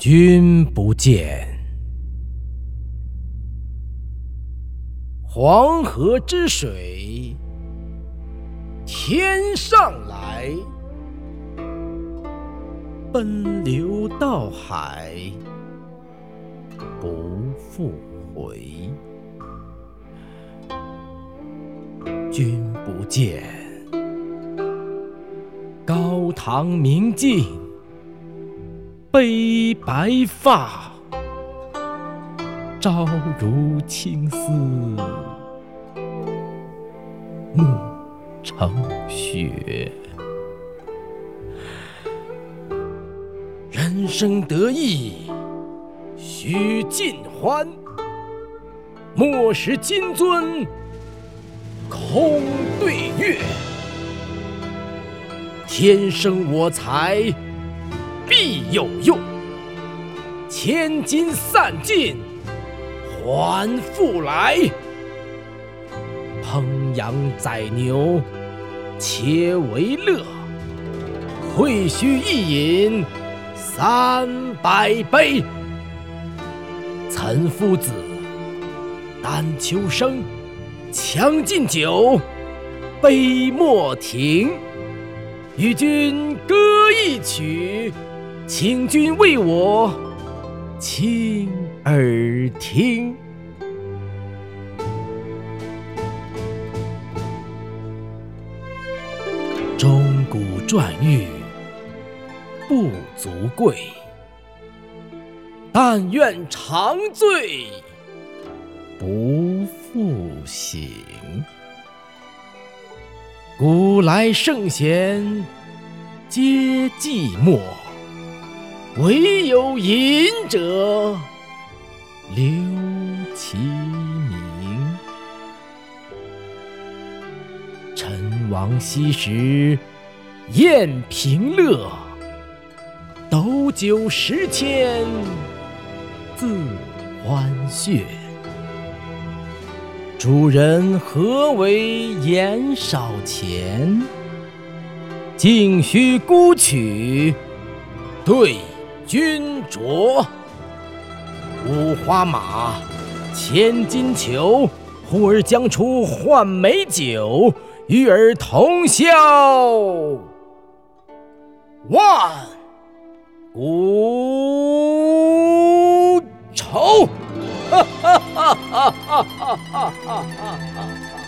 君不见，黄河之水天上来，奔流到海不复回。君不见，高堂明镜悲白发，朝如青丝暮成雪。人生得意须尽欢，莫使金樽空对月。天生我材必有用，千金散尽还复来。烹羊宰牛且为乐，会须一饮三百杯。岑夫子，丹丘生，将进酒，杯莫停。与君歌一曲，请君为我倾耳听。钟鼓馔玉不足贵，但愿长醉不复醒。古来圣贤皆寂寞，惟有饮者留其名。陈王昔时宴平乐，斗酒十千恣欢谑。主人何为言少钱？径须沽取对君酌。五花马，千金裘，呼儿将出换美酒，与尔同销万古愁。哈哈哈哈哈哈哈哈哈！